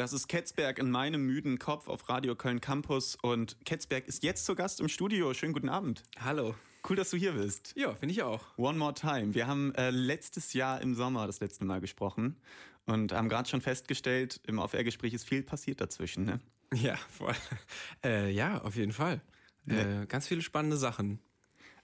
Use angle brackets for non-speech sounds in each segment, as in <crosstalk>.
Das ist Ketzberg in meinem müden Kopf auf Radio Köln Campus und Ketzberg ist jetzt zu Gast im Studio. Schönen guten Abend. Hallo. Cool, dass du hier bist. Ja, finde ich auch. One more time. Wir haben äh, letztes Jahr im Sommer das letzte Mal gesprochen und haben gerade schon festgestellt, im Off-Air-Gespräch ist viel passiert dazwischen, ne? Ja, voll. <laughs> Äh, ja, auf jeden Fall. Äh, ganz viele spannende Sachen.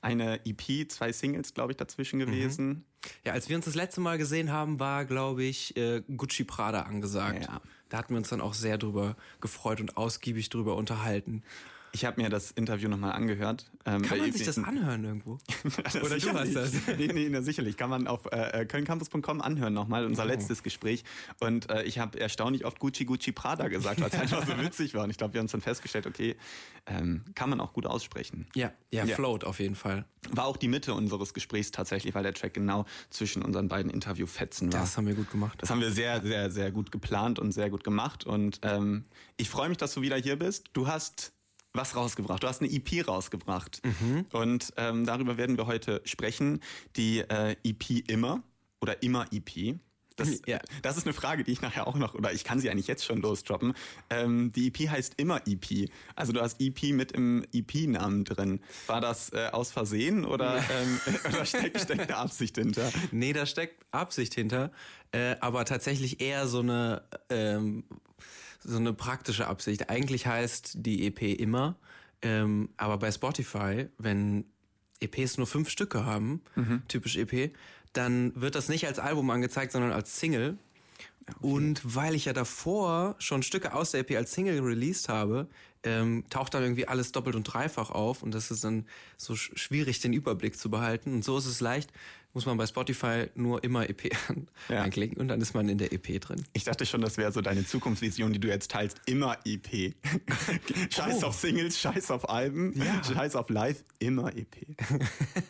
Eine EP, zwei Singles, glaube ich, dazwischen gewesen. Mhm. Ja, als wir uns das letzte Mal gesehen haben, war, glaube ich, äh, Gucci Prada angesagt. Ja. Da hatten wir uns dann auch sehr drüber gefreut und ausgiebig drüber unterhalten. Ich habe mir das Interview nochmal angehört. Ähm, Kann man sich das anhören irgendwo? <laughs> Oder du hast das? <laughs> nee, nee, nee, sicherlich. Kann man auf äh, kölncampus.com anhören nochmal, unser oh. letztes Gespräch. Und äh, ich habe erstaunlich oft Gucci Gucci Prada gesagt, weil es einfach so <laughs> witzig war. Und ich glaube, wir haben uns dann festgestellt, okay, ähm, kann man auch gut aussprechen. Ja, ja, ja, float auf jeden Fall. War auch die Mitte unseres Gesprächs tatsächlich, weil der Track genau zwischen unseren beiden Interviewfetzen war. Das haben wir gut gemacht. Das haben wir sehr, sehr, sehr gut geplant und sehr gut gemacht. Und ähm, ich freue mich, dass du wieder hier bist. Du hast was rausgebracht. Du hast eine EP rausgebracht. Mhm. Und ähm, darüber werden wir heute sprechen. Die äh, EP immer oder immer EP. Das, ja. das ist eine Frage, die ich nachher auch noch, oder ich kann sie eigentlich jetzt schon losdroppen. Ähm, die EP heißt immer EP. Also du hast EP mit im EP-Namen drin. War das äh, aus Versehen oder, ähm, <laughs> oder steckt, steckt eine Absicht hinter? Nee, da steckt Absicht hinter, äh, aber tatsächlich eher so eine ähm, so eine praktische Absicht. Eigentlich heißt die EP immer, ähm, aber bei Spotify, wenn EPs nur fünf Stücke haben, mhm. typisch EP, dann wird das nicht als Album angezeigt, sondern als Single. Okay. Und weil ich ja davor schon Stücke aus der EP als Single released habe, ähm, taucht dann irgendwie alles doppelt und dreifach auf und das ist dann so schwierig, den Überblick zu behalten. Und so ist es leicht, muss man bei Spotify nur immer EP ja. anklicken und dann ist man in der EP drin. Ich dachte schon, das wäre so deine Zukunftsvision, die du jetzt teilst. Immer EP. <laughs> scheiß oh. auf Singles, scheiß auf Alben, ja. scheiß auf Live, immer EP.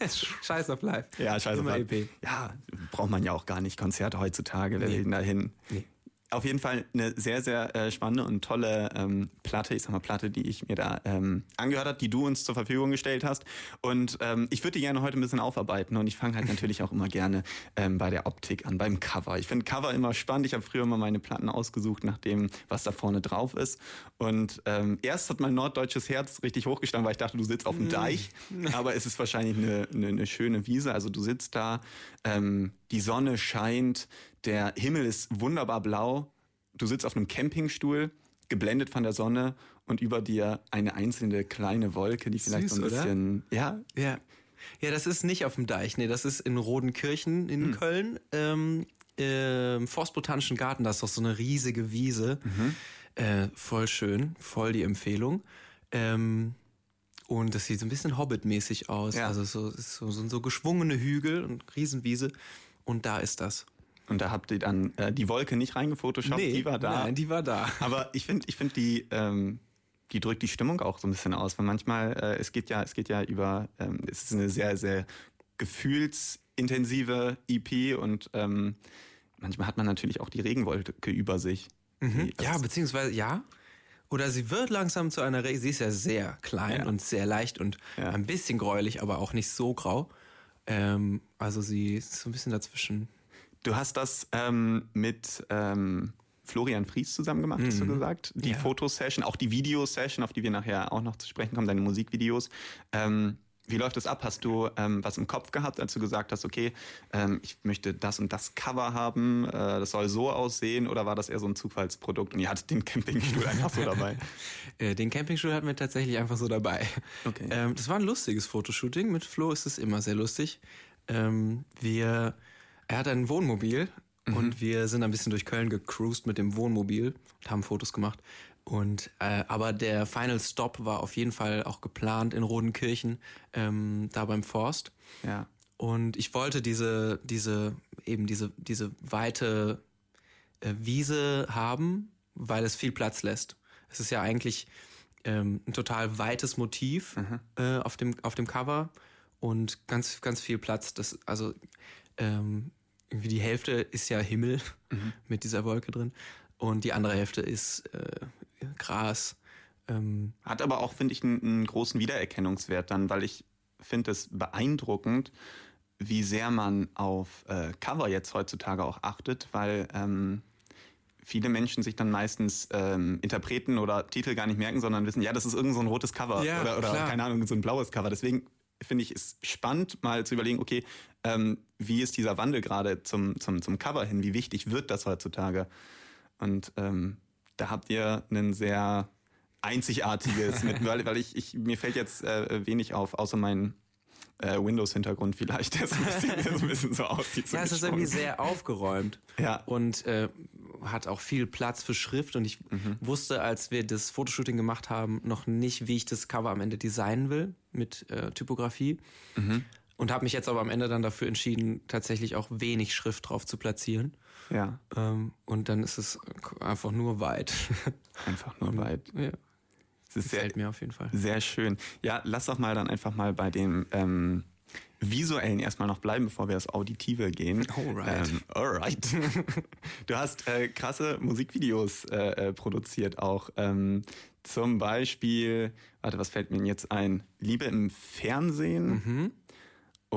<laughs> scheiß auf Live. Ja, scheiß immer auf Live. EP. Ja, braucht man ja auch gar nicht. Konzerte heutzutage, wer nee. will dahin? Nee auf jeden Fall eine sehr, sehr äh, spannende und tolle ähm, Platte, ich sag mal Platte, die ich mir da ähm, angehört habe, die du uns zur Verfügung gestellt hast. Und ähm, ich würde die gerne heute ein bisschen aufarbeiten und ich fange halt natürlich auch immer gerne ähm, bei der Optik an, beim Cover. Ich finde Cover immer spannend. Ich habe früher immer meine Platten ausgesucht nach dem, was da vorne drauf ist. Und ähm, erst hat mein norddeutsches Herz richtig hochgestanden, weil ich dachte, du sitzt auf dem mm. Deich. Aber es ist wahrscheinlich eine, eine, eine schöne Wiese. Also du sitzt da, ähm, die Sonne scheint, der Himmel ist wunderbar blau. Du sitzt auf einem Campingstuhl, geblendet von der Sonne und über dir eine einzelne kleine Wolke, die vielleicht Süß, so ein bisschen, oder? ja, ja, ja, das ist nicht auf dem Deich, nee, das ist in Rodenkirchen in hm. Köln. Ähm, im Forstbotanischen Garten, da ist doch so eine riesige Wiese. Mhm. Äh, voll schön, voll die Empfehlung. Ähm, und das sieht so ein bisschen Hobbit-mäßig aus. Ja. Also so, so, so, so geschwungene Hügel und Riesenwiese. Und da ist das. Und da habt ihr dann äh, die Wolke nicht reingefotoshoppt, nee, die war da. Nein, die war da. <laughs> Aber ich finde, ich finde die, ähm, die drückt die Stimmung auch so ein bisschen aus, weil manchmal äh, es geht ja, es geht ja über, ähm, es ist eine sehr, sehr gefühlsintensive EP und ähm, manchmal hat man natürlich auch die Regenwolke über sich. Mhm. Ja, beziehungsweise ja. Oder sie wird langsam zu einer Regen. Sie ist ja sehr klein ja. und sehr leicht und ja. ein bisschen gräulich, aber auch nicht so grau. Ähm, also sie ist so ein bisschen dazwischen. Du hast das ähm, mit ähm, Florian Fries zusammen gemacht, mhm. hast du mhm. gesagt. Die ja. Fotosession, auch die Videosession, auf die wir nachher auch noch zu sprechen kommen, deine Musikvideos. Ähm, wie läuft das ab? Hast du ähm, was im Kopf gehabt, als du gesagt hast, okay, ähm, ich möchte das und das Cover haben, äh, das soll so aussehen, oder war das eher so ein Zufallsprodukt und ihr hattet den Campingstuhl <laughs> einfach so dabei? Äh, den Campingstuhl hatten wir tatsächlich einfach so dabei. Okay. Ähm, das war ein lustiges Fotoshooting. Mit Flo ist es immer sehr lustig. Ähm, wir, er hat ein Wohnmobil mhm. und wir sind ein bisschen durch Köln gecruised mit dem Wohnmobil und haben Fotos gemacht. Und äh, aber der Final Stop war auf jeden Fall auch geplant in Rodenkirchen, ähm, da beim Forst. Ja. Und ich wollte diese, diese, eben diese, diese weite äh, Wiese haben, weil es viel Platz lässt. Es ist ja eigentlich ähm, ein total weites Motiv mhm. äh, auf dem auf dem Cover und ganz ganz viel Platz. Das also ähm, irgendwie die Hälfte ist ja Himmel mhm. <laughs> mit dieser Wolke drin und die andere Hälfte ist äh, Gras. Ähm. Hat aber auch, finde ich, einen, einen, großen Wiedererkennungswert dann, weil ich finde es beeindruckend, wie sehr man auf äh, Cover jetzt heutzutage auch achtet, weil ähm, viele Menschen sich dann meistens ähm, Interpreten oder Titel gar nicht merken, sondern wissen, ja, das ist irgend so ein rotes Cover Ja, oder, oder keine Ahnung, so ein blaues Cover. Deswegen finde ich es spannend, mal zu überlegen, okay, ähm, wie ist dieser Wandel gerade zum, zum, zum Cover hin? Wie wichtig wird das heutzutage? Und ähm, da habt ihr einen sehr einzigartiges mit, weil, weil ich, ich, mir fällt jetzt äh, wenig auf, außer mein äh, Windows-Hintergrund vielleicht, der so ein bisschen, so, ein bisschen so aussieht. so Ja, es ist irgendwie sehr aufgeräumt. Ja. Und äh, hat auch viel Platz für Schrift. Und ich Mhm. wusste, als wir das Fotoshooting gemacht haben, noch nicht, wie ich das Cover am Ende designen will mit äh, Typografie. Mhm. Und habe mich jetzt aber am Ende dann dafür entschieden, tatsächlich auch wenig Schrift drauf zu platzieren. Ja, Ähm, und dann ist es einfach nur weit. einfach nur weit. ja, Es ist sehr, gefällt mir auf jeden Fall. sehr schön. Ja, lass doch mal dann einfach mal bei dem ähm, visuellen erstmal noch bleiben, bevor wir aufs Auditive gehen. Alright. Ähm, alright. du hast äh, krasse Musikvideos äh, äh, produziert auch. Ähm, zum Beispiel, warte, was fällt mir denn jetzt ein? Liebe im Fernsehen Mhm.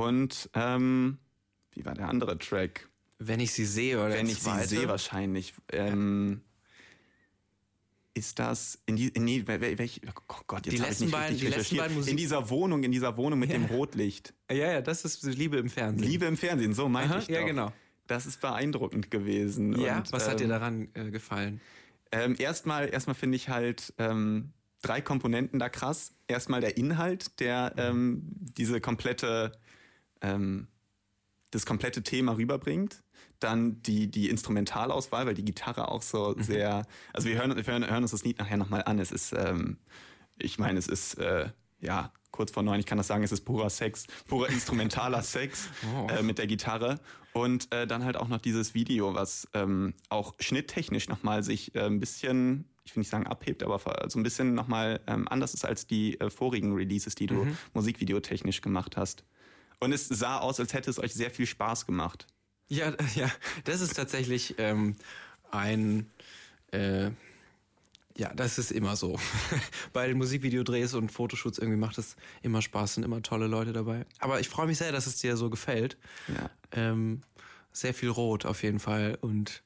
Und ähm, wie war der andere Track? Wenn ich sie sehe oder Wenn ich sie zweite. sehe, wahrscheinlich. Ähm, ist das in die in die wel- wel- welch, oh Gott jetzt Die letzten beiden- die letzten beiden Musik- in dieser Wohnung in dieser Wohnung mit dem Rotlicht Ja, ja, das ist Liebe im Fernsehen. Liebe im Fernsehen so meinte ich ja, doch. genau. das ist beeindruckend gewesen Ja, Und, was hat dir ähm, daran äh, gefallen? ähm, erstmal erstmal finde ich halt ähm, drei Komponenten da krass erstmal der Inhalt der ähm, diese komplette ähm, das komplette Thema rüberbringt. Dann die, die Instrumentalauswahl, weil die Gitarre auch so sehr. Also wir hören, wir hören, hören uns das Lied nachher nochmal an. Es ist, ähm, ich meine, es ist äh, ja kurz vor neun, ich kann das sagen, es ist purer Sex, purer instrumentaler <laughs> Sex Oh. äh, mit der Gitarre. Und äh, dann halt auch noch dieses Video, was ähm, auch schnitttechnisch nochmal sich äh, ein bisschen, ich will nicht sagen abhebt, aber so ein bisschen nochmal ähm, anders ist als die äh, vorigen Releases, die du musikvideotechnisch gemacht hast. Und es sah aus, als hätte es euch sehr viel Spaß gemacht. Ja, <laughs> ja, das ist tatsächlich ähm, ein, äh, ja, das ist immer so. <laughs> Bei den Musikvideodrehs und Fotoshoots irgendwie macht es immer Spaß, sind immer tolle Leute dabei. Aber ich freue mich sehr, dass es dir so gefällt. Ja. Ähm, sehr viel Rot auf jeden Fall und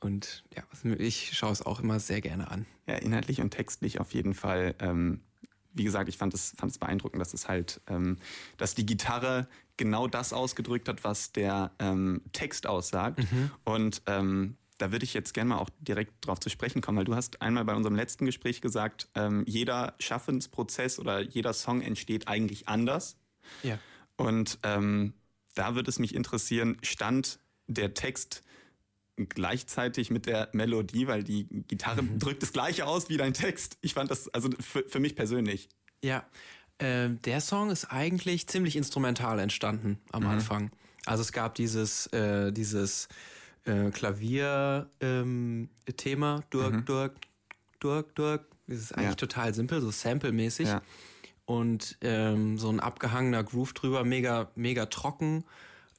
und ja, ich schaue es auch immer sehr gerne an. Ja, inhaltlich und textlich auf jeden Fall. Ähm, wie gesagt, ich fand es, fand es beeindruckend, dass es halt, ähm, dass die Gitarre genau das ausgedrückt hat, was der ähm, Text aussagt. Und ähm, da würde ich jetzt gerne mal auch direkt drauf zu sprechen kommen, weil du hast einmal bei unserem letzten Gespräch gesagt, ähm, jeder Schaffensprozess oder jeder Song entsteht eigentlich anders. Ja. Und ähm, da würde es mich interessieren, stand der Text gleichzeitig mit der Melodie, weil die Gitarre drückt das gleiche aus wie dein Text. Ich fand das, also für, für mich persönlich. Ja, ähm, der Song ist eigentlich ziemlich instrumental entstanden am Anfang. Also es gab dieses, äh, dieses äh, Klavier-Thema, ähm, Durk, Durk, Durk, Durk. Das ist eigentlich Ja. total simpel, so Sample-mäßig. Ja. Und ähm, so ein abgehangener Groove drüber, mega, mega trocken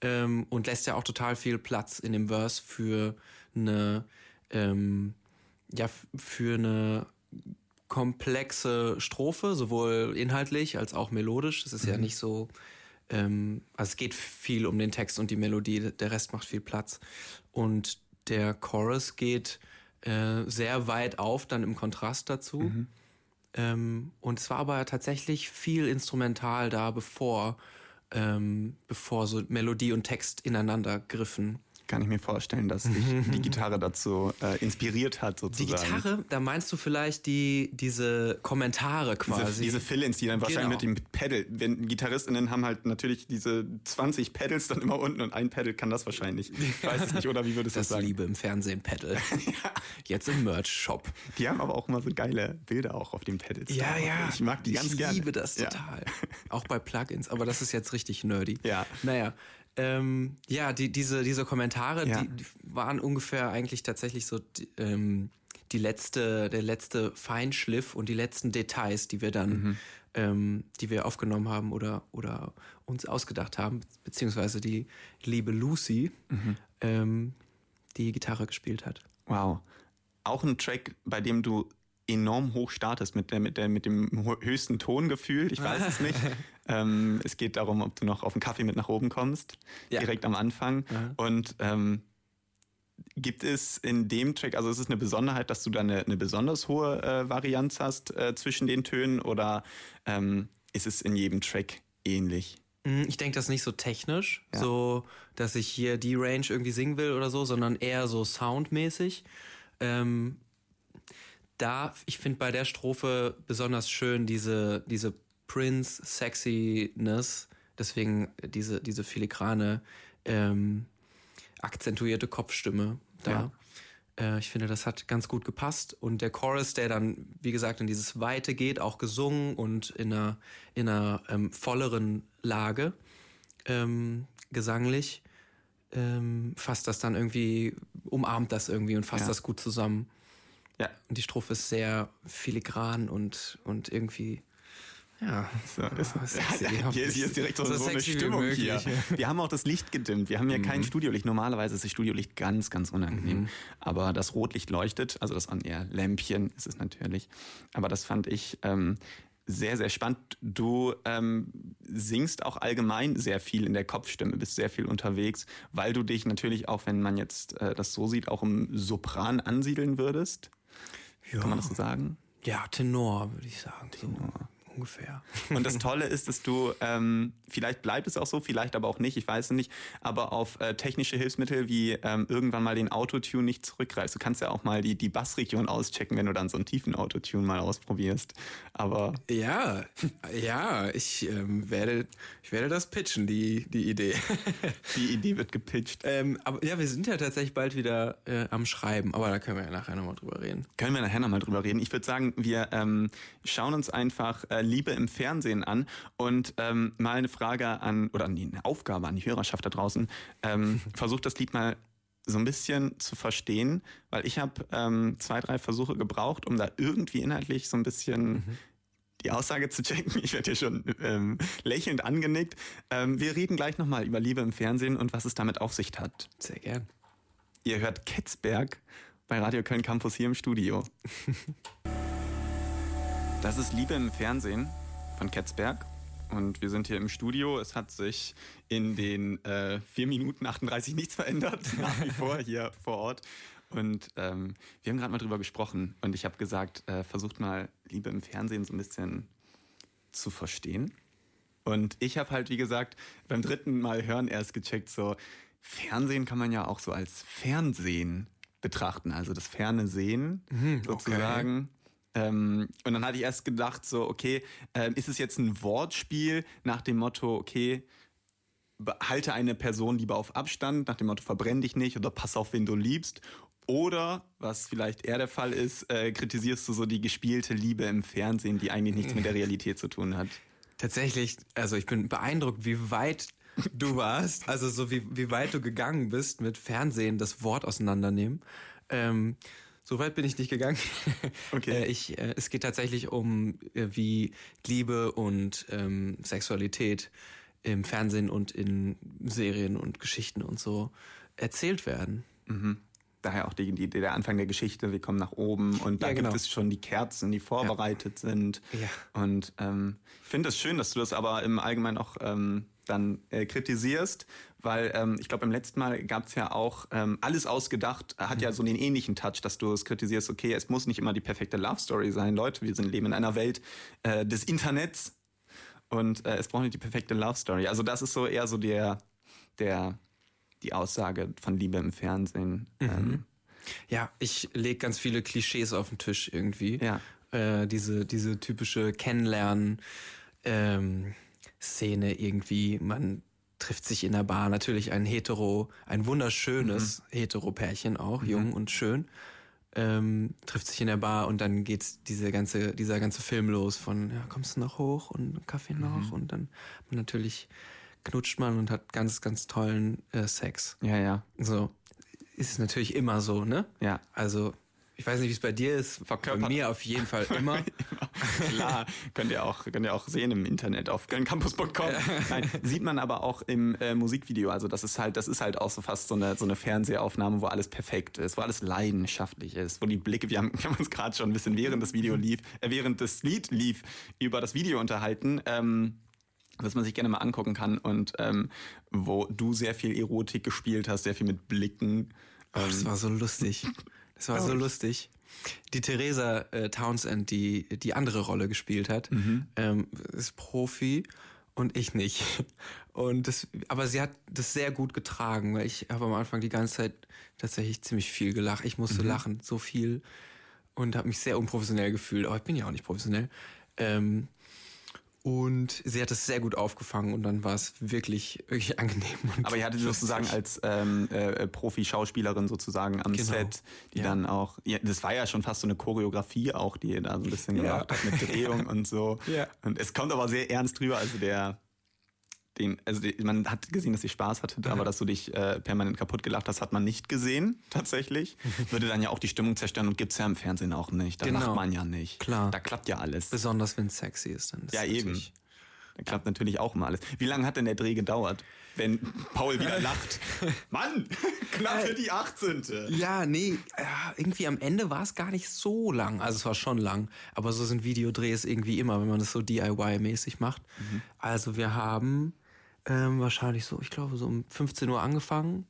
ähm, und lässt ja auch total viel Platz in dem Verse für eine, ähm, ja, für eine komplexe Strophe, sowohl inhaltlich als auch melodisch. Das ist ja nicht so, ähm, also es geht viel um den Text und die Melodie, der Rest macht viel Platz. Und der Chorus geht äh, sehr weit auf, dann im Kontrast dazu. Ähm, und es war aber tatsächlich viel instrumental da, bevor, ähm, bevor so Melodie und Text ineinander griffen. Kann ich mir vorstellen, dass dich die Gitarre dazu äh, inspiriert hat, Die sozusagen. Gitarre, da meinst du vielleicht die, diese Kommentare Diese, quasi. diese Fill-ins, die dann wahrscheinlich Genau. mit dem Pedal, wenn GitarristInnen haben halt natürlich diese 20 Pedals dann immer unten und ein Pedal kann das wahrscheinlich. <laughs> Ich weiß es nicht, oder wie würdest du das das sagen? Liebe im Fernsehen Pedal. <laughs> Jetzt im Merch-Shop. Die haben aber auch immer so geile Bilder auch auf den Pedals. drauf. Ich mag die ganz ich gerne. liebe das Ja. total. Auch bei Plugins, aber das ist jetzt richtig nerdy. Ja. Naja. Ähm, ja, die, diese, diese Kommentare, Ja. die, die waren ungefähr eigentlich tatsächlich so die, ähm, die letzte, der letzte Feinschliff und die letzten Details, die wir dann, Mhm. ähm, die wir aufgenommen haben oder, oder uns ausgedacht haben, beziehungsweise die liebe Lucy, Mhm. ähm, die Gitarre gespielt hat. Wow. Auch ein Track, bei dem du enorm hoch startest mit der mit der mit dem höchsten Ton gefühlt. Ich weiß es nicht. <laughs> ähm, es geht darum, ob du noch auf den Kaffee mit nach oben kommst, Ja. direkt am Anfang. Aha. Und ähm, gibt es in dem Track, also ist es eine Besonderheit, dass du da eine, eine besonders hohe äh, Varianz hast äh, zwischen den Tönen oder ähm, ist es in jedem Track ähnlich? Hm, ich denke das nicht so technisch, ja. so dass ich hier die Range irgendwie singen will oder so, sondern eher so soundmäßig. Ähm, da, ich finde bei der Strophe besonders schön diese, diese Prince-Sexiness, deswegen diese, diese filigrane, ähm, akzentuierte Kopfstimme da. Ja. Äh, ich finde, das hat ganz gut gepasst. Und der Chorus, der dann, wie gesagt, in dieses Weite geht, auch gesungen und in einer, in einer ähm, volleren Lage, ähm, gesanglich, ähm, fasst das dann irgendwie, umarmt das irgendwie und fasst ja. das gut zusammen. Ja. Und die Strophe ist sehr filigran und, und irgendwie ja, so, ist, oh, sexy. <laughs> Ja, hier, hier, ist direkt so, so, so eine Stimmung hier. <laughs> Wir haben auch das Licht gedimmt. Wir haben ja mhm. kein Studiolicht. Normalerweise ist das Studiolicht ganz, ganz unangenehm. Mhm. Aber das Rotlicht leuchtet, also das an eher Lämpchen ist es natürlich. Aber das fand ich ähm, sehr, sehr spannend. Du ähm, singst auch allgemein sehr viel in der Kopfstimme, bist sehr viel unterwegs, weil du dich natürlich auch, wenn man jetzt äh, das so sieht, auch im Sopran ansiedeln würdest. Ja. Kann man das so sagen? Ja, Tenor, würde ich sagen. Tenor. Ungefähr. Und das Tolle ist, dass du, ähm, vielleicht bleibt es auch so, vielleicht aber auch nicht, ich weiß es nicht, aber auf äh, technische Hilfsmittel wie ähm, irgendwann mal den Autotune nicht zurückgreifst. Du kannst ja auch mal die, die Bassregion auschecken, wenn du dann so einen tiefen Autotune mal ausprobierst. Aber. Ja, ja, ich ähm, werde, ich werde das pitchen, die, die Idee. <laughs> die Idee wird gepitcht. Ähm, aber ja, wir sind ja tatsächlich bald wieder äh, am Schreiben, aber da können wir ja nachher nochmal drüber reden. Können wir nachher nochmal drüber reden. Ich würde sagen, wir ähm, schauen uns einfach äh, Liebe im Fernsehen an. Und ähm, mal eine Frage an, oder nee, eine Aufgabe an die Hörerschaft da draußen. Ähm, <laughs> versucht das Lied mal so ein bisschen zu verstehen, weil ich habe ähm, zwei, drei Versuche gebraucht, um da irgendwie inhaltlich so ein bisschen mhm. die Aussage zu checken. Ich werde hier schon ähm, lächelnd angenickt. Ähm, wir reden gleich nochmal über Liebe im Fernsehen und was es damit auf sich hat. Sehr gern. Ihr hört Ketzberg bei Radio Köln Campus hier im Studio. <laughs> Das ist Liebe im Fernsehen von Ketzberg. Und wir sind hier im Studio. Es hat sich in den äh, 4 Minuten 38 nichts verändert, <laughs> nach wie vor hier vor Ort. Und ähm, wir haben gerade mal drüber gesprochen. Und ich habe gesagt, äh, versucht mal Liebe im Fernsehen so ein bisschen zu verstehen. Und ich habe halt, wie gesagt, beim dritten Mal hören erst gecheckt, so Fernsehen kann man ja auch so als Fernsehen betrachten, also das ferne Sehen mhm, sozusagen. Ähm, und dann hatte ich erst gedacht, so, okay, äh, ist es jetzt ein Wortspiel nach dem Motto, okay, halte eine Person lieber auf Abstand, nach dem Motto, verbrenn dich nicht oder pass auf, wen du liebst. Oder, was vielleicht eher der Fall ist, äh, kritisierst du so die gespielte Liebe im Fernsehen, die eigentlich nichts mit der Realität zu tun hat. Tatsächlich, also ich bin beeindruckt, wie weit du warst, also so wie, wie weit du gegangen bist mit Fernsehen, das Wort auseinandernehmen. Ähm, so weit bin ich nicht gegangen. <laughs> Okay. Äh, ich, äh, es geht tatsächlich um, äh, wie Liebe und ähm, Sexualität im Fernsehen und in Serien und Geschichten und so erzählt werden. Mhm. Daher auch die, die, der Anfang der Geschichte, wir kommen nach oben und da ja, genau. gibt es schon die Kerzen, die vorbereitet ja. sind. Ja. Und ähm, ich finde es das schön, dass du das aber im Allgemeinen auch ähm, dann äh, kritisierst, weil ähm, ich glaube, im letzten Mal gab es ja auch ähm, alles ausgedacht, hat mhm. ja so den ähnlichen Touch, dass du es kritisierst, okay, es muss nicht immer die perfekte Love Story sein, Leute, wir sind leben in einer Welt äh, des Internets und äh, es braucht nicht die perfekte Love Story. Also das ist so eher so der, der, die Aussage von Liebe im Fernsehen. Mhm. Ähm, ja, ich lege ganz viele Klischees auf den Tisch irgendwie. Ja. Äh, diese, diese typische Kennenlernen. Ähm, Szene irgendwie. Man trifft sich in der Bar. Natürlich ein hetero, ein wunderschönes mhm. hetero-Pärchen auch, mhm. jung und schön. Ähm, trifft sich in der Bar und dann geht diese ganze, dieser ganze Film los von, ja, kommst du noch hoch und Kaffee noch mhm. und dann natürlich knutscht man und hat ganz, ganz tollen äh, Sex. Ja, ja. So. Ist es natürlich immer so, ne? Ja. Also ich weiß nicht, wie es bei dir ist. Verkörpert. Bei mir auf jeden Fall <laughs> immer. Klar, könnt ihr auch könnt ihr auch sehen im Internet auf kölncampus.com. <laughs> Nein, sieht man aber auch im äh, Musikvideo. Also das ist halt das ist halt auch so fast so eine so eine Fernsehaufnahme, wo alles perfekt ist, wo alles leidenschaftlich ist, wo die Blicke, wir haben, wir haben uns gerade schon ein bisschen während das Video lief, äh, während das Lied lief, über das Video unterhalten. Ähm, das man sich gerne mal angucken kann und ähm, wo du sehr viel Erotik gespielt hast, sehr viel mit Blicken Oh, das war so lustig. Das war so lustig. Die Theresa äh, Townsend, die die andere Rolle gespielt hat, mhm. ähm, ist Profi und ich nicht. <laughs> Und das, aber sie hat das sehr gut getragen, weil ich habe am Anfang die ganze Zeit tatsächlich ziemlich viel gelacht. Ich musste mhm. lachen, so viel und habe mich sehr unprofessionell gefühlt. Aber ich bin ja auch nicht professionell. Ähm, und sie hat es sehr gut aufgefangen und dann war es wirklich, wirklich <laughs> angenehm. Aber ihr hattet sozusagen als ähm, äh, Profi-Schauspielerin sozusagen am genau. Set, die ja. dann auch, ja, das war ja schon fast so eine Choreografie auch, die ihr da so ein bisschen gemacht ja. hat mit <laughs> Drehung und so. Ja. Und es kommt aber sehr ernst drüber, also der, den, also die, man hat gesehen, dass sie Spaß hatte, mhm. aber dass du dich äh, permanent kaputt gelacht hast, hat man nicht gesehen, <laughs> tatsächlich. <laughs> Würde dann ja auch die Stimmung zerstören und gibt's ja im Fernsehen auch nicht. Da genau. lacht man ja nicht. Klar. Da klappt ja alles. Besonders wenn es sexy ist, dann. Ist ja, eben. Da klappt natürlich auch mal alles. Wie lange hat denn der Dreh gedauert? Wenn Paul wieder <laughs> lacht. Mann, knapp für die 18. Ja, nee, irgendwie am Ende war es gar nicht so lang. Also es war schon lang, aber so sind Videodrehs irgendwie immer, wenn man das so DIY-mäßig macht. Mhm. Also wir haben ähm, wahrscheinlich so, ich glaube, so um 15 Uhr angefangen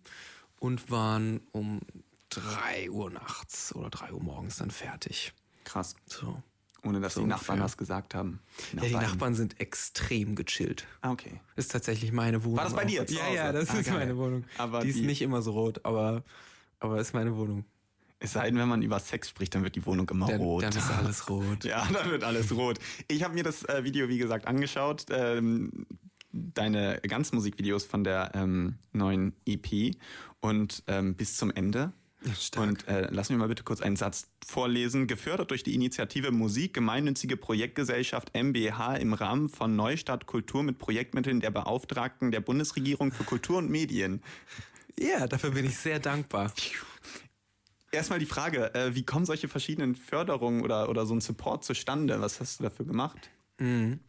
und waren um 3 Uhr nachts oder 3 Uhr morgens dann fertig. Krass. So. Ohne dass so die Nachbarn was gesagt haben. Die ja, die Nachbarn sind extrem gechillt. Ah, okay. Ist tatsächlich meine Wohnung. War das bei dir? Ja, ja, das ah, ist geil. meine Wohnung. Aber die, die, ist nicht immer so rot, aber, aber ist meine Wohnung. Es sei denn, wenn man über Sex spricht, dann wird die Wohnung immer dann, rot. Dann ist alles rot. <laughs> ja, dann wird alles rot. Ich habe mir das äh, Video, wie gesagt, angeschaut. Ähm, deine ganzen Musikvideos von der ähm, neuen EP und ähm, bis zum Ende. Stark. Und äh, lass mich mal bitte kurz einen Satz vorlesen. Gefördert durch die Initiative Musik Gemeinnützige Projektgesellschaft MBH im Rahmen von Neustadt Kultur mit Projektmitteln der Beauftragten der Bundesregierung für Kultur und Medien. Ja, dafür bin ich sehr dankbar. Erstmal die Frage, äh, wie kommen solche verschiedenen Förderungen oder, oder so ein Support zustande? Was hast du dafür gemacht? Mhm.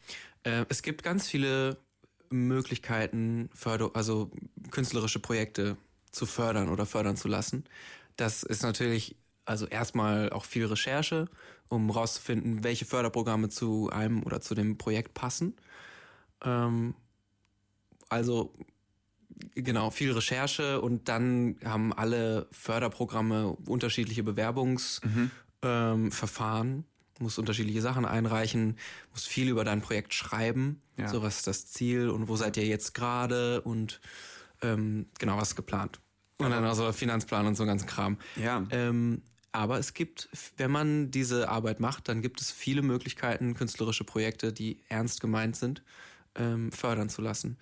Äh, es gibt ganz viele Möglichkeiten, Förder also künstlerische Projekte zu fördern oder fördern zu lassen. Das ist natürlich also erstmal auch viel Recherche, um rauszufinden, welche Förderprogramme zu einem oder zu dem Projekt passen. Ähm, also genau, viel Recherche und dann haben alle Förderprogramme unterschiedliche Bewerbungsverfahren. Mhm. Ähm, musst unterschiedliche Sachen einreichen, musst viel über dein Projekt schreiben. Ja. So, was ist das Ziel und wo seid ihr jetzt gerade und ähm, genau, was ist geplant. Und dann also Finanzplan und so ganzen Kram. Ja. Ähm, aber es gibt, wenn man diese Arbeit macht, dann gibt es viele Möglichkeiten, künstlerische Projekte, die ernst gemeint sind, ähm, fördern zu lassen.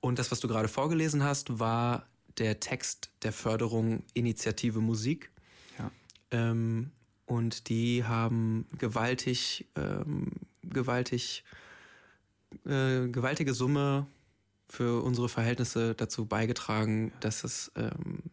Und das, was du gerade vorgelesen hast, war der Text der Förderung Initiative Musik. Ja. Ähm, und die haben gewaltig, ähm, gewaltig, äh, gewaltige Summe für unsere Verhältnisse dazu beigetragen, dass es ähm,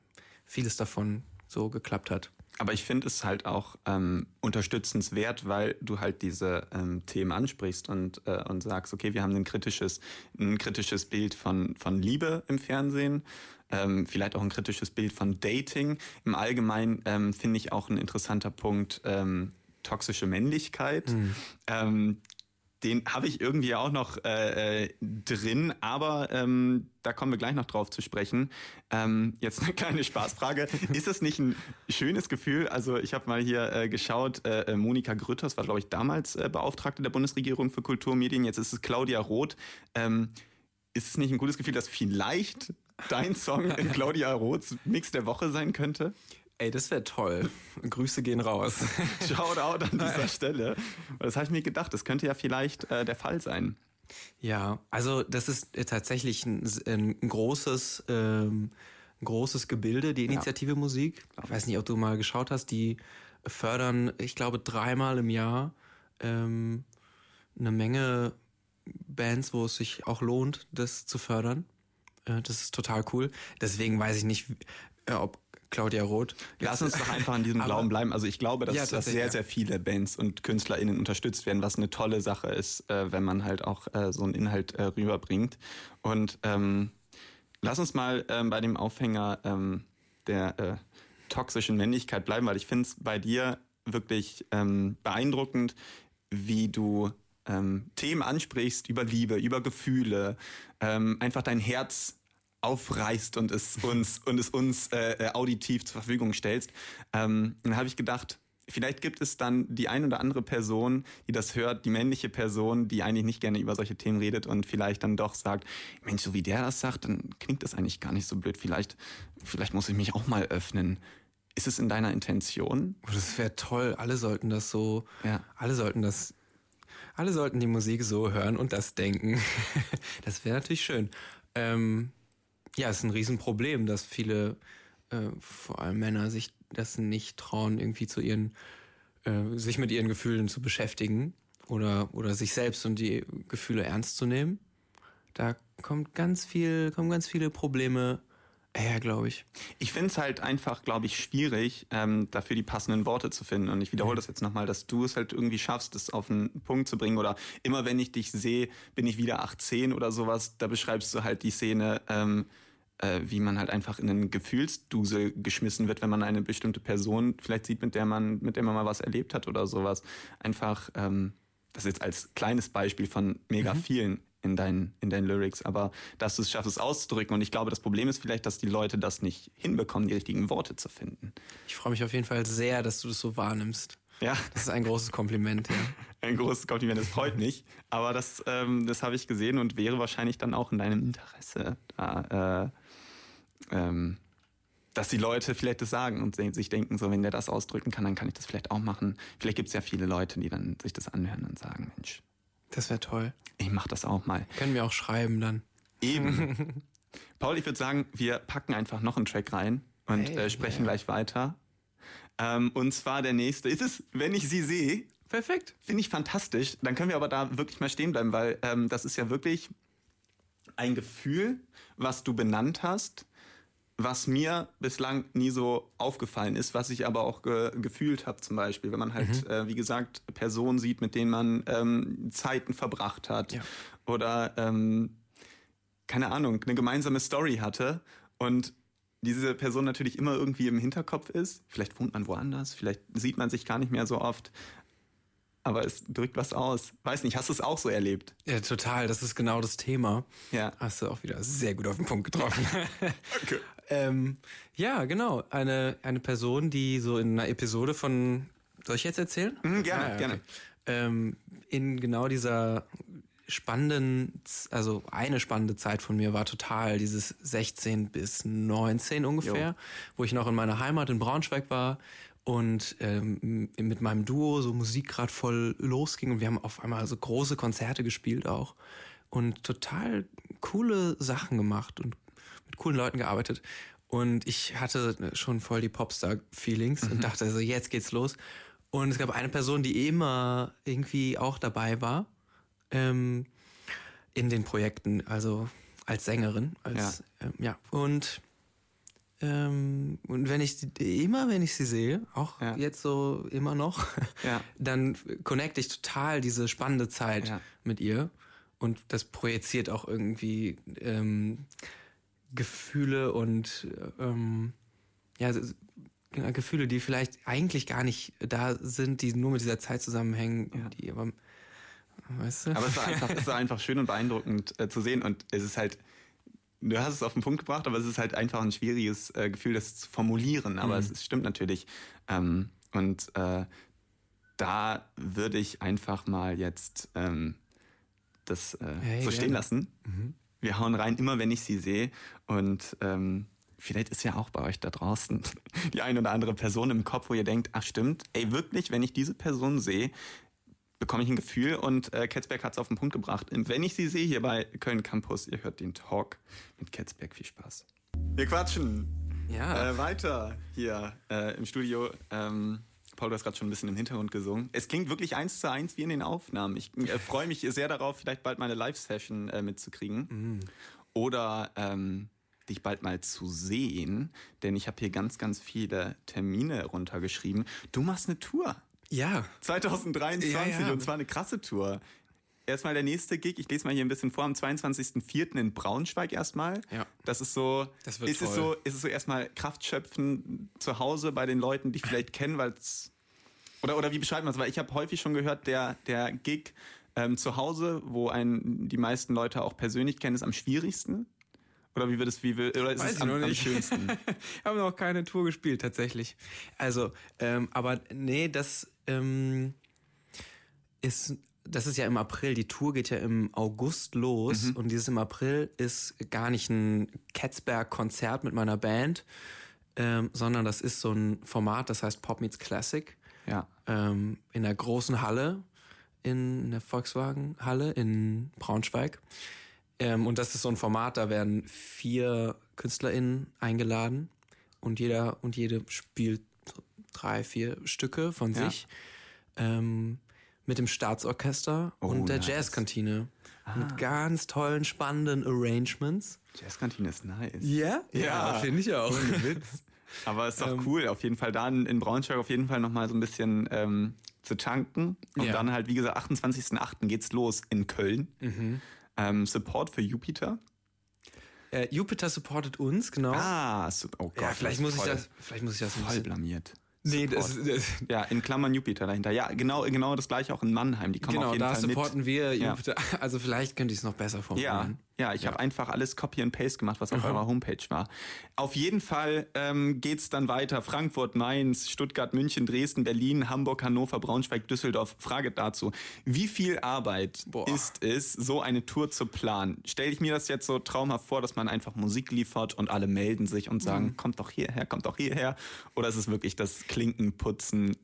vieles davon so geklappt hat. Aber ich finde es halt auch ähm, unterstützenswert, weil du halt diese ähm, Themen ansprichst und, äh, und sagst, okay, wir haben ein kritisches, ein kritisches Bild von, von Liebe im Fernsehen ähm, vielleicht auch ein kritisches Bild von Dating. Im Allgemeinen ähm, finde ich auch ein interessanter Punkt ähm, toxische Männlichkeit. Mhm. Ähm, den habe ich irgendwie auch noch äh, äh, drin, aber ähm, da kommen wir gleich noch drauf zu sprechen. Ähm, jetzt eine kleine Spaßfrage. <laughs> Ist es nicht ein schönes Gefühl? Also ich habe mal hier äh, geschaut, äh, äh Monika Grütters war, glaube ich, damals äh, Beauftragte der Bundesregierung für Kulturmedien, jetzt ist es Claudia Roth. Ähm, ist es nicht ein gutes Gefühl, dass vielleicht dein Song in <laughs> Claudia Roths Mix der Woche sein könnte? Ey, das wäre toll. Grüße gehen raus. <laughs> Shoutout an dieser Stelle. Das habe ich mir gedacht, das könnte ja vielleicht äh, der Fall sein. Ja, also das ist äh, tatsächlich ein, ein großes, ähm, großes Gebilde, die Initiative ja. Musik. Ich weiß nicht, ob du mal geschaut hast, die fördern, ich glaube, dreimal im Jahr ähm, eine Menge Bands, wo es sich auch lohnt, das zu fördern. Äh, das ist total cool. Deswegen weiß ich nicht, äh, ob Claudia Roth. Lass uns doch einfach an diesem Glauben bleiben. Also ich glaube, dass, ja, dass sehr, sehr viele Bands und KünstlerInnen unterstützt werden, was eine tolle Sache ist, äh, wenn man halt auch äh, so einen Inhalt äh, rüberbringt. Und ähm, lass uns mal ähm, bei dem Aufhänger ähm, der toxischen Männlichkeit bleiben, weil ich finde es bei dir wirklich ähm, beeindruckend, wie du ähm, Themen ansprichst über Liebe, über Gefühle, ähm, einfach dein Herz aufreißt und es uns und es uns äh, äh, auditiv zur Verfügung stellst. Ähm, dann habe ich gedacht, vielleicht gibt es dann die ein oder andere Person, die das hört, die männliche Person, die eigentlich nicht gerne über solche Themen redet und vielleicht dann doch sagt, Mensch, so wie der das sagt, dann klingt das eigentlich gar nicht so blöd. Vielleicht, vielleicht muss ich mich auch mal öffnen. Ist es in deiner Intention? Oh, das wäre toll. Alle sollten das so, ja. alle sollten das, alle sollten die Musik so hören und das denken. <laughs> das wäre natürlich schön. Ähm, ja, es ist ein Riesenproblem, dass viele, äh, vor allem Männer, sich das nicht trauen, irgendwie zu ihren, äh, sich mit ihren Gefühlen zu beschäftigen oder, oder sich selbst und die Gefühle ernst zu nehmen. Da kommt ganz viel, kommen ganz viele Probleme her, glaube ich. Ich finde es halt einfach, glaube ich, schwierig, ähm, dafür die passenden Worte zu finden. Und ich wiederhole das jetzt nochmal, dass du es halt irgendwie schaffst, das auf den Punkt zu bringen. Oder immer wenn ich dich sehe, bin ich wieder 18 oder sowas. Da beschreibst du halt die Szene, ähm, äh, wie man halt einfach in einen Gefühlsdusel geschmissen wird, wenn man eine bestimmte Person vielleicht sieht, mit der man, mit der man mal was erlebt hat oder sowas. Einfach, ähm, das jetzt als kleines Beispiel von mega mhm. In deinen, in deinen Lyrics, aber dass du es schaffst, es auszudrücken. Und ich glaube, das Problem ist vielleicht, dass die Leute das nicht hinbekommen, die richtigen Worte zu finden. Ich freue mich auf jeden Fall sehr, dass du das so wahrnimmst. Ja. Das ist ein großes Kompliment, ja. <laughs> Ein großes Kompliment, das freut mich. Aber das, ähm, das habe ich gesehen und wäre wahrscheinlich dann auch in deinem Interesse, da äh, ähm, dass die Leute vielleicht das sagen und sich denken, so wenn der das ausdrücken kann, dann kann ich das vielleicht auch machen. Vielleicht gibt es ja viele Leute, die dann sich das anhören und sagen, Mensch. Das wäre toll. Ich mach das auch mal. Können wir auch schreiben dann. Eben. <laughs> Paul, ich würde sagen, wir packen einfach noch einen Track rein und hey, äh, sprechen yeah. gleich weiter. Ähm, und zwar der nächste. Ist es, wenn ich sie sehe? Perfekt. Finde ich fantastisch. Dann können wir aber da wirklich mal stehen bleiben, weil ähm, das ist ja wirklich ein Gefühl, was du benannt hast was mir bislang nie so aufgefallen ist, was ich aber auch ge gefühlt habe zum Beispiel, wenn man halt, mhm. äh, wie gesagt, Personen sieht, mit denen man ähm, Zeiten verbracht hat ja. oder ähm, keine Ahnung, eine gemeinsame Story hatte und diese Person natürlich immer irgendwie im Hinterkopf ist. Vielleicht wohnt man woanders, vielleicht sieht man sich gar nicht mehr so oft, aber es drückt was aus. Weiß nicht, hast du es auch so erlebt? Ja, total. Das ist genau das Thema. Ja. Hast du auch wieder sehr gut auf den Punkt getroffen. <laughs> okay. ähm, ja, genau. Eine, eine Person, die so in einer Episode von. Soll ich jetzt erzählen? Mhm, gerne, ah, ja, gerne. Ähm, in genau dieser spannenden, also eine spannende Zeit von mir war total dieses 16 bis 19 ungefähr, jo. wo ich noch in meiner Heimat in Braunschweig war, und ähm, mit meinem Duo so Musik gerade voll losging und wir haben auf einmal so große Konzerte gespielt auch und total coole Sachen gemacht und mit coolen Leuten gearbeitet und ich hatte schon voll die Popstar-Feelings mhm. und dachte so, jetzt geht's los. Und es gab eine Person, die immer irgendwie auch dabei war ähm, in den Projekten, also als Sängerin, als ja, ähm, ja. und ähm, und wenn ich immer, wenn ich sie sehe, auch ja. jetzt so immer noch, <laughs> ja. dann connecte ich total diese spannende Zeit ja. mit ihr. Und das projiziert auch irgendwie ähm, Gefühle und ähm, ja, Gefühle, die vielleicht eigentlich gar nicht da sind, die nur mit dieser Zeit zusammenhängen, die aber weißt du? Aber es war einfach, es war <laughs> einfach schön und beeindruckend äh, zu sehen und es ist halt du hast es auf den Punkt gebracht, aber es ist halt einfach ein schwieriges äh, Gefühl, das zu formulieren. Aber mhm. es, es, stimmt natürlich. Ähm, und äh, da würde ich einfach mal jetzt ähm, das äh, hey, so stehen lassen. Mhm. Wir hauen rein, immer wenn ich sie sehe. Und ähm, vielleicht ist ja auch bei euch da draußen <laughs> die eine oder andere Person im Kopf, wo ihr denkt, ach stimmt, ey wirklich, wenn ich diese Person sehe, bekomme ich ein Gefühl und äh, Ketzberg hat es auf den Punkt gebracht. Wenn ich sie sehe hier bei Köln Campus, ihr hört den Talk mit Ketzberg. Viel Spaß. Wir quatschen. Ja. Äh, weiter hier äh, im Studio. Ähm, Paul, du hast gerade schon ein bisschen im Hintergrund gesungen. Es klingt wirklich eins zu eins wie in den Aufnahmen. Ich äh, freue mich sehr darauf, vielleicht bald meine Live-Session äh, mitzukriegen. Mm. Oder ähm, dich bald mal zu sehen, denn ich habe hier ganz, ganz viele Termine runtergeschrieben. Du machst eine Tour. Ja. 2023 ja, ja. und zwar eine krasse Tour. Erstmal der nächste Gig, ich lese mal hier ein bisschen vor, am 22.04. in Braunschweig erstmal. Ja. Das ist so, das wird ist, es so ist es so erstmal Kraftschöpfen zu Hause bei den Leuten, die ich vielleicht kennen, weil es, oder, oder wie beschreibt man es? Weil ich habe häufig schon gehört, der, der Gig ähm, zu Hause, wo einen die meisten Leute auch persönlich kennen, ist am schwierigsten. Oder wie wird es, wie will, oder ist Weiß es ich am, noch am schönsten? <laughs> haben noch keine Tour gespielt, tatsächlich. Also, ähm, aber nee, das ähm, ist, das ist ja im April. Die Tour geht ja im August los Mhm. und dieses im April ist gar nicht ein Ketzberg-Konzert mit meiner Band, ähm, sondern das ist so ein Format, das heißt Pop Meets Classic Ja. ähm, in der großen Halle, in der Volkswagen-Halle in Braunschweig. Ähm, und das ist so ein Format, da werden vier KünstlerInnen eingeladen und jeder und jede spielt drei, vier Stücke von Ja. sich ähm, mit dem Staatsorchester Oh, und der nice. Jazzkantine. Mit ganz tollen, spannenden Arrangements. Jazzkantine ist nice. Ja? Ja. finde ich auch. Witz. Aber ist doch Ähm, cool, auf jeden Fall da in, Braunschweig auf jeden Fall nochmal so ein bisschen ähm, zu tanken. Und Ja. dann halt, wie gesagt, 28.08. geht's los in Köln. Mhm. Ähm, Support für Jupiter. Äh, Jupiter supportet uns, genau. Ah, oh Gott. ja, vielleicht muss ist ich voll, das, vielleicht muss ich das Voll blamiert. Nee, das, das Ja, in Klammern Jupiter dahinter. Ja, genau, genau das gleiche auch in Mannheim. Die kommen genau, auf jeden da Fall supporten wir Ja. Jupiter. <laughs> Also vielleicht könnte ich es noch besser Ja, formulieren. ja, ich habe einfach alles Copy and Paste gemacht, was auf eurer Homepage war. Auf jeden Fall ähm, geht's dann weiter. Frankfurt, Mainz, Stuttgart, München, Dresden, Berlin, Hamburg, Hannover, Braunschweig, Düsseldorf. Frage dazu. Wie viel Arbeit Boah. ist es, so eine Tour zu planen? Stelle ich mir das jetzt so traumhaft vor, dass man einfach Musik liefert und alle melden sich und sagen, kommt doch hierher, kommt doch hierher? Oder ist es wirklich das Klinkenputzen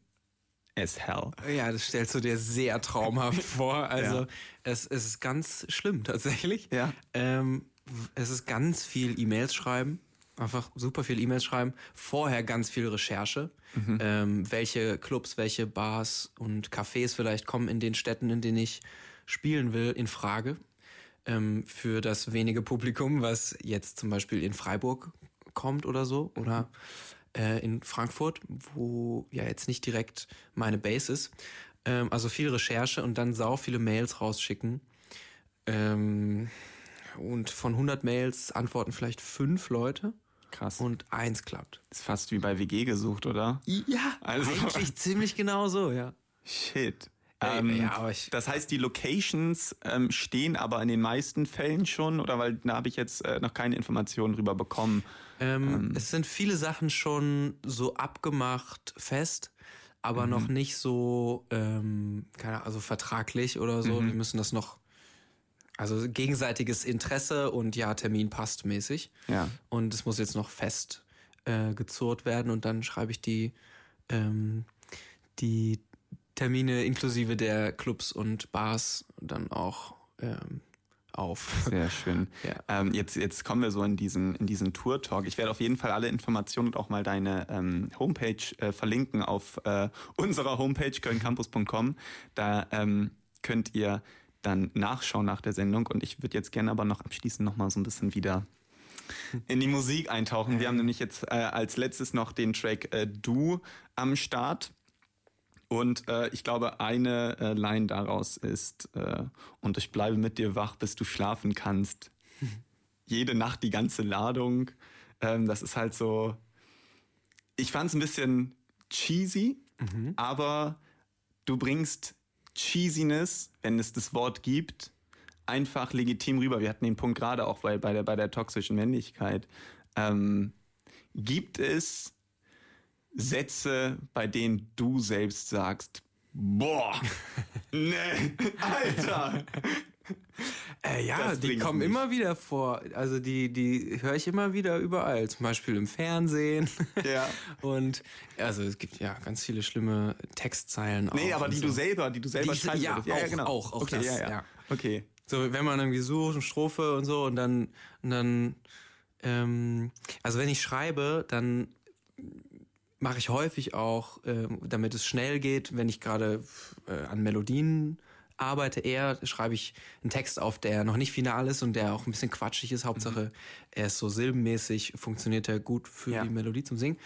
as hell? Ja, das stellst du dir sehr traumhaft <laughs> vor. Also Ja. es, es ist ganz schlimm tatsächlich. Ja. Ähm, es ist ganz viel E-Mails schreiben. Einfach super viel E-Mails schreiben. Vorher ganz viel Recherche. Mhm. Ähm, welche Clubs, welche Bars und Cafés vielleicht kommen in den Städten, in denen ich spielen will, in Frage. Ähm, für das wenige Publikum, was jetzt zum Beispiel in Freiburg kommt oder so. Oder äh, in Frankfurt, wo ja jetzt nicht direkt meine Base ist. Ähm, also viel Recherche und dann sau viele Mails rausschicken. Ähm, und von 100 Mails antworten vielleicht fünf Leute Krass. und eins klappt. ist fast wie bei WG gesucht, oder? Ja, Also- eigentlich ziemlich genau so, ja. Shit. Ähm, ja, aber ich- das heißt, die Locations ähm, stehen aber in den meisten Fällen schon, oder weil da habe ich jetzt äh, noch keine Informationen drüber bekommen. Ähm, Es sind viele Sachen schon so abgemacht fest, aber noch nicht so, ähm, keine Ahnung, also vertraglich oder so. Wir müssen das noch, also gegenseitiges Interesse und ja, Termin passt mäßig. Ja. Und es muss jetzt noch fest äh, gezurrt werden und dann schreibe ich die, ähm, die Termine inklusive der Clubs und Bars dann auch ähm, auf. Sehr schön. <laughs> Ja. Ähm, jetzt, jetzt kommen wir so in diesen, in diesen Tour-Talk. Ich werde auf jeden Fall alle Informationen und auch mal deine ähm, Homepage äh, verlinken auf äh, <laughs> unserer Homepage kölncampus.com. Da ähm, könnt ihr dann nachschauen nach der Sendung. Und ich würde jetzt gerne aber noch abschließend noch mal so ein bisschen wieder in die Musik eintauchen. Wir haben nämlich jetzt äh, als letztes noch den Track äh, Du am Start. Und äh, ich glaube, eine äh, Line daraus ist, äh, und ich bleibe mit dir wach, bis du schlafen kannst. <laughs> Jede Nacht die ganze Ladung. Ähm, das ist halt so. Ich fand es ein bisschen cheesy, aber du bringst Cheesiness, wenn es das Wort gibt, einfach legitim rüber. Wir hatten den Punkt gerade auch bei, bei, der, bei der toxischen Männlichkeit. Ähm, gibt es Sätze, bei denen du selbst sagst, boah, <laughs> nee, Alter. Äh, ja, Das die kommen mich. immer wieder vor. Also die, die höre ich immer wieder überall. Zum Beispiel im Fernsehen. Ja. <laughs> Und also es gibt ja ganz viele schlimme Textzeilen. Nee, aber die so. du selber, die du selber Die- schreiben ja, würdest. auch, auch, auch okay, das, ja, ja. ja. Okay. So, wenn man irgendwie sucht, eine Strophe und so und dann, und dann ähm, also wenn ich schreibe, dann mache ich häufig auch, ähm, damit es schnell geht, wenn ich gerade äh, an Melodien arbeite, eher schreibe ich einen Text auf, der noch nicht final ist und der auch ein bisschen quatschig ist. Hauptsache, er ist so silbenmäßig, funktioniert er gut für Ja. die Melodie zum Singen.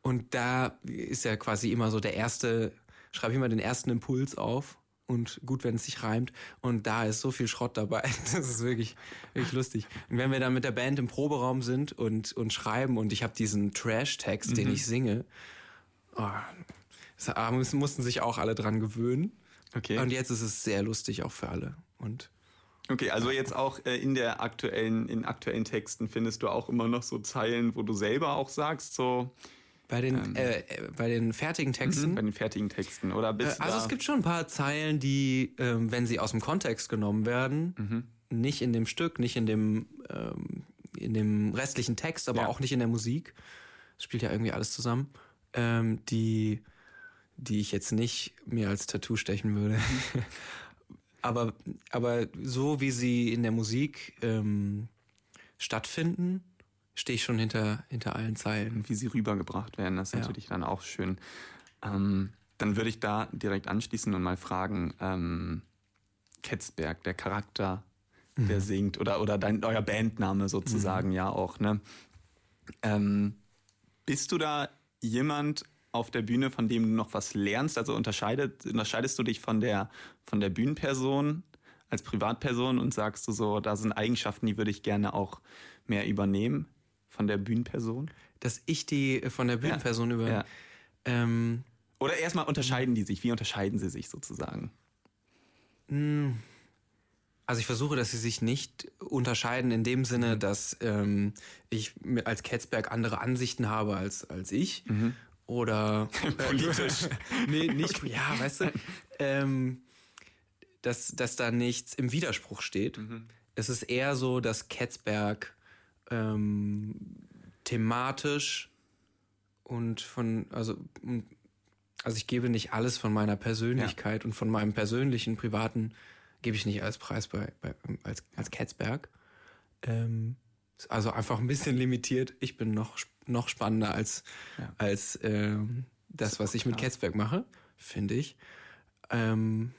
Und da ist ja quasi immer so der erste, schreibe ich immer den ersten Impuls auf. Und gut, wenn es sich reimt. Und da ist so viel Schrott dabei. <laughs> Das ist wirklich, wirklich lustig. Und wenn wir dann mit der Band im Proberaum sind und, und schreiben und ich habe diesen Trash-Text, den ich singe, oh, das ah, mussten sich auch alle dran gewöhnen. Okay. Und jetzt ist es sehr lustig auch für alle. Und Okay, also jetzt auch äh, in der aktuellen, in aktuellen Texten findest du auch immer noch so Zeilen, wo du selber auch sagst, so. Bei den, ähm, äh, bei den fertigen Texten? Mhm, bei den fertigen Texten, oder bist äh, Also es gibt schon ein paar Zeilen, die, ähm, wenn sie aus dem Kontext genommen werden, mhm. nicht in dem Stück, nicht in dem, ähm, in dem restlichen Text, aber ja. auch nicht in der Musik, das spielt ja irgendwie alles zusammen, ähm, die, die ich jetzt nicht mir als Tattoo stechen würde. <laughs> aber, aber so wie sie in der Musik ähm, stattfinden, stehe ich schon hinter, hinter allen Zeilen. Wie sie rübergebracht werden, das ist ja. natürlich dann auch schön. Ähm, dann würde ich da direkt anschließen und mal fragen, ähm, Ketzberg, der Charakter, mhm. der singt, oder, oder dein, euer Bandname sozusagen mhm. ja auch, ne? Ähm, bist du da jemand, auf der Bühne, von dem du noch was lernst? Also unterscheidet, unterscheidest du dich von der, von der Bühnenperson als Privatperson und sagst du so, da sind Eigenschaften, die würde ich gerne auch mehr übernehmen von der Bühnenperson? Dass ich die von der Bühnenperson ja. über. Ja. Ähm, Oder erstmal unterscheiden die sich. Wie unterscheiden sie sich sozusagen? Hm. Also ich versuche, dass sie sich nicht unterscheiden in dem Sinne, mhm. dass ähm, ich als Ketzberg andere Ansichten habe als, als ich mhm oder <laughs> politisch. <laughs> nee, nicht, ja, weißt du, ähm, dass, dass da nichts im Widerspruch steht. Mhm. Es ist eher so, dass Ketzberg ähm, thematisch und von, also, also ich gebe nicht alles von meiner Persönlichkeit ja. und von meinem persönlichen, privaten, gebe ich nicht als Preis bei, bei als, als Ketzberg. Ähm, also einfach ein bisschen limitiert. Ich bin noch noch spannender als, ja. als äh, das, was ich mit Ketzberg mache, finde ich. Ähm,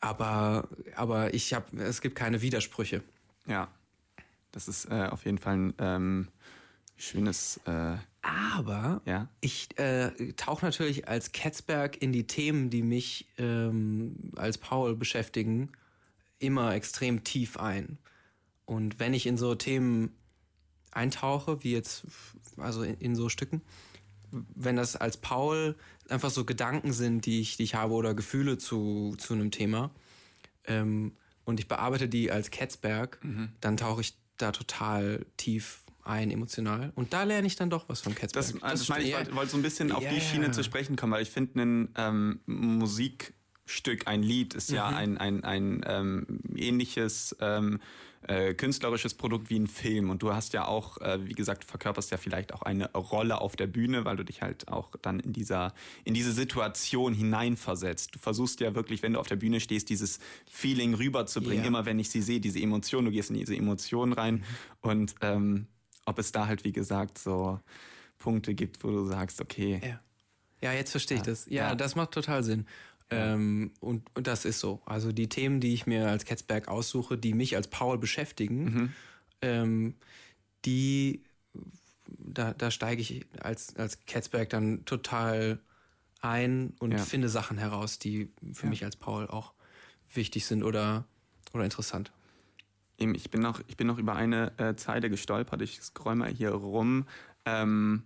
aber, aber ich habe, es gibt keine Widersprüche. Ja, das ist äh, auf jeden Fall ein ähm, schönes. Äh, aber ja? ich äh, tauche natürlich als Ketzberg in die Themen, die mich ähm, als Paul beschäftigen, immer extrem tief ein. Und wenn ich in so Themen eintauche, wie jetzt, also in, in so Stücken, wenn das als Paul einfach so Gedanken sind, die ich, die ich habe oder Gefühle zu, zu einem Thema, ähm, und ich bearbeite die als Ketzberg, mhm. dann tauche ich da total tief ein, emotional. Und da lerne ich dann doch was von Ketzberg. Das, das, das meine ich, wollte wollt so ein bisschen auf die Schiene zu sprechen kommen, weil ich finde, ein ähm, Musikstück, ein Lied ist mhm. ja ein, ein, ein ähm, ähnliches ähm, äh, künstlerisches Produkt wie ein Film. Und du hast ja auch, äh, wie gesagt, du verkörperst ja vielleicht auch eine Rolle auf der Bühne, weil du dich halt auch dann in dieser, in diese Situation hineinversetzt. Du versuchst ja wirklich, wenn du auf der Bühne stehst, dieses Feeling rüberzubringen. Yeah. Immer wenn ich sie sehe, diese Emotion, du gehst in diese Emotion rein. Mhm. Und ähm, ob es da halt, wie gesagt, so Punkte gibt, wo du sagst, okay. Ja, ja jetzt verstehe ich das. Ja, ja, das macht total Sinn. Ähm, und, und das ist so. Also die Themen, die ich mir als Ketzberg aussuche, die mich als Paul beschäftigen, mhm. ähm, die da, da steige ich als, als Ketzberg dann total ein und ja. finde Sachen heraus, die für ja. mich als Paul auch wichtig sind oder, oder interessant. Ich bin noch, ich bin noch über eine äh, Zeile gestolpert. Ich scroll mal hier rum. Ähm,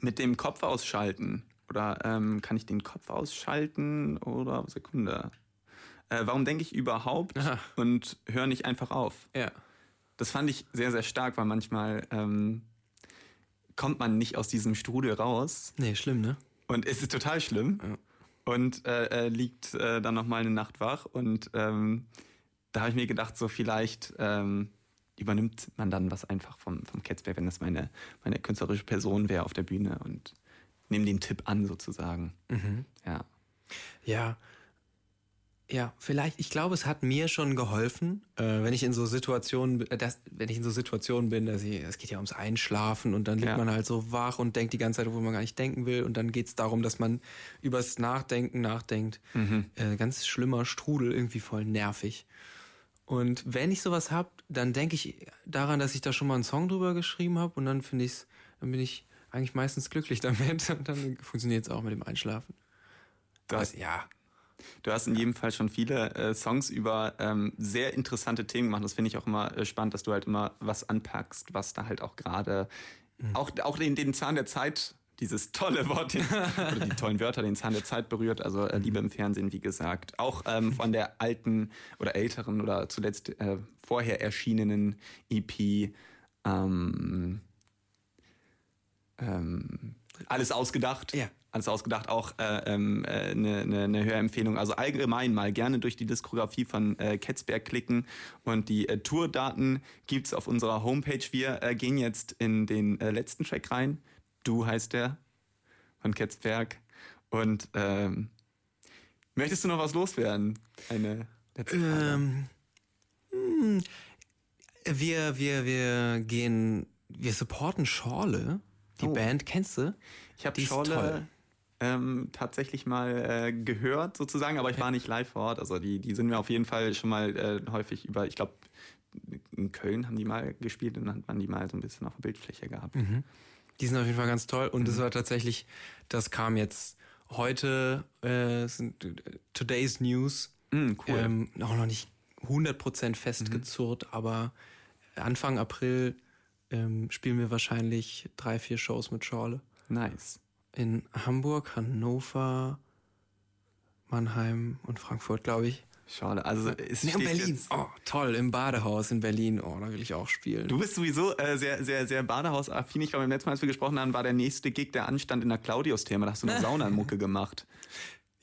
mit dem Kopf ausschalten oder ähm, kann ich den Kopf ausschalten? Oder Sekunde. Äh, warum denke ich überhaupt Aha. und höre nicht einfach auf? Ja. Das fand ich sehr, sehr stark, weil manchmal ähm, kommt man nicht aus diesem Strudel raus. Nee, schlimm, ne? Und es ist total schlimm. Ja. Und äh, liegt äh, dann noch mal eine Nacht wach. Und ähm, da habe ich mir gedacht, so vielleicht ähm, übernimmt man dann was einfach vom, vom Catsberg, wenn das meine, meine künstlerische Person wäre auf der Bühne. Und nimm den Tipp an sozusagen. Mhm. Ja. Ja. Ja, vielleicht, ich glaube, es hat mir schon geholfen, äh, wenn ich in so Situationen, äh, das, wenn ich in so Situationen bin, dass ich, es geht ja ums Einschlafen und dann liegt ja. man halt so wach und denkt die ganze Zeit, wo man gar nicht denken will und dann geht es darum, dass man übers Nachdenken nachdenkt. Mhm. Äh, ganz schlimmer Strudel, irgendwie voll nervig. Und wenn ich sowas hab, dann denke ich daran, dass ich da schon mal einen Song drüber geschrieben habe und dann finde ich's, dann bin ich eigentlich meistens glücklich damit <laughs> und dann funktioniert es auch mit dem Einschlafen. Du hast, ja. Du hast in jedem Fall schon viele äh, Songs über ähm, sehr interessante Themen gemacht. Das finde ich auch immer äh, spannend, dass du halt immer was anpackst, was da halt auch gerade mhm. auch, auch den, den Zahn der Zeit dieses tolle Wort den, <laughs> oder die tollen Wörter den Zahn der Zeit berührt. Also äh, Liebe im Fernsehen, wie gesagt. Auch ähm, von der alten oder älteren oder zuletzt äh, vorher erschienenen EP ähm, ähm, alles ausgedacht. Ja. Alles ausgedacht, auch eine äh, ähm, äh, ne, ne, ne Hörempfehlung. Also allgemein mal gerne durch die Diskografie von äh, Ketzberg klicken und die äh, Tourdaten gibt's auf unserer Homepage. Wir äh, gehen jetzt in den äh, letzten Track rein. Du heißt der von Ketzberg. Und ähm, möchtest du noch was loswerden? Eine letzte Frage. Ähm, hm, wir, wir, wir gehen, wir supporten Schorle. Die Oh. Band, kennst du? Ich habe Schorle ähm, tatsächlich mal äh, gehört sozusagen, aber ich war nicht live vor Ort. Also die, die sind mir auf jeden Fall schon mal äh, häufig über, ich glaube, in Köln haben die mal gespielt und dann hat man die mal so ein bisschen auf der Bildfläche gehabt. Mhm. Die sind auf jeden Fall ganz toll. Und Mhm. das war tatsächlich, das kam jetzt heute, äh, sind äh, Today's News. Mm, cool. Ähm, auch noch nicht 100% festgezurrt, aber Anfang April ähm, spielen wir wahrscheinlich drei, vier Shows mit Schorle. nice. In Hamburg, Hannover, Mannheim und Frankfurt, glaube ich. Schade. Also es Nee, und steht Berlin. Jetzt, Oh, toll, im Badehaus in Berlin. Oh, da will ich auch spielen. Du bist sowieso äh, sehr, sehr, sehr Badehausaffin. Ich glaube, beim letzten Mal, als wir gesprochen haben, war der nächste Gig, der anstand in der Claudius-Thema. Da hast du eine <laughs> Saunamucke gemacht.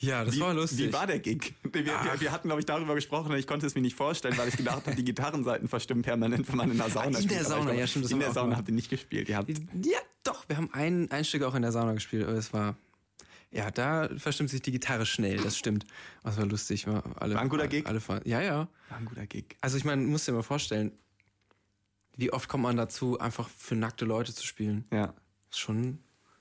Ja, das wie, war lustig. Wie war der Gig? Wir, wir, Ach. wir hatten, glaube ich, darüber gesprochen und ich konnte es mir nicht vorstellen, weil ich gedacht habe, die Gitarrenseiten verstimmen permanent, wenn man in der Sauna in der spielt. Sauna, glaub, ja, stimmt, das In der Sauna habt ihr nicht gespielt. Ihr habt, Ja, doch. Wir haben ein, ein Stück auch in der Sauna gespielt. aber Es war. Ja, da verstimmt sich die Gitarre schnell, das stimmt. Das war lustig. War, alle, War ein guter Gig? Alle, fahren- ja, ja. war ein guter Gig. Also ich meine, musst dir mal vorstellen, wie oft kommt man dazu, einfach für nackte Leute zu spielen? Ja. ist schon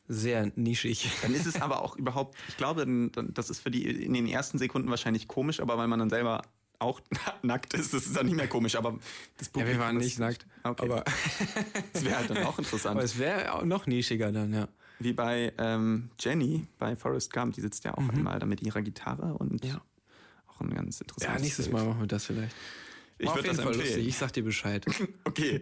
sehr nischig. Dann ist es aber auch überhaupt, ich glaube, das ist für die in den ersten Sekunden wahrscheinlich komisch, aber weil man dann selber auch <laughs> nackt ist, das ist dann nicht mehr komisch. Aber das Ja, wir waren nicht nackt. Okay. Aber, <laughs> das wäre halt dann auch interessant. aber es wäre auch noch nischiger dann, ja. Wie bei ähm, Jenny bei Forrest Gump, die sitzt ja auch einmal da mit ihrer Gitarre und Mhm. Ja. auch ein ganz Ja, interessantes nächstes Bild. Mal machen wir das vielleicht. Ich würde das Fall empfehlen. lustig. Ich sag dir Bescheid. <laughs> Okay.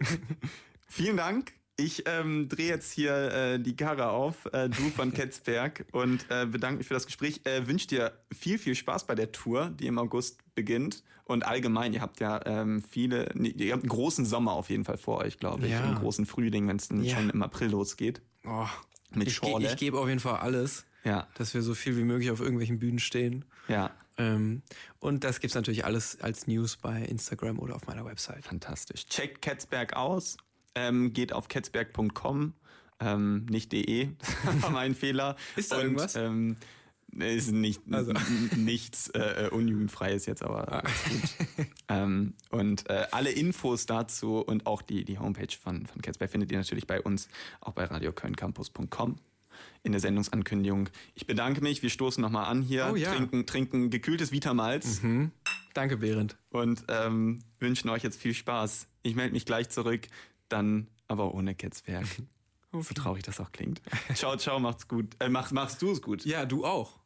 Vielen Dank. Ich ähm, drehe jetzt hier äh, die Karre auf, äh, du von <laughs> Ketzberg, und äh, bedanke mich für das Gespräch. Äh, Wünsche dir viel, viel Spaß bei der Tour, die im August beginnt. Und allgemein, ihr habt ja ähm, viele, nee, ihr habt einen großen Sommer auf jeden Fall vor euch, glaube ich. Ja. Einen großen Frühling, wenn es dann Ja. schon im April losgeht. Oh, Mit ich ge- ich gebe auf jeden Fall alles, Ja, dass wir so viel wie möglich auf irgendwelchen Bühnen stehen. ja. Ähm, und das gibt's natürlich alles als News bei Instagram oder auf meiner Website. Fantastisch. Checkt Ketzberg aus, ähm, geht auf ketzberg.com, ähm, nicht de, das <laughs> war mein Fehler. Ist da Und, irgendwas? Ähm, ist nicht, Also. nichts äh, äh, unjugendfreies jetzt, aber Ah. <laughs> ähm, und äh, alle Infos dazu und auch die, die Homepage von, von Ketzberg findet ihr natürlich bei uns, auch bei radiokölncampus.com in der Sendungsankündigung. Ich bedanke mich, wir stoßen nochmal an hier, Oh ja. trinken, trinken gekühltes Vitamalz Hm? Danke, Behrend. und ähm, wünschen euch jetzt viel Spaß. Ich melde mich gleich zurück, dann aber ohne Ketzwerk. <laughs> Okay. So traurig das auch klingt. <laughs> Ciao, ciao, macht's gut. Äh, mach, machst du es gut. Ja, du auch.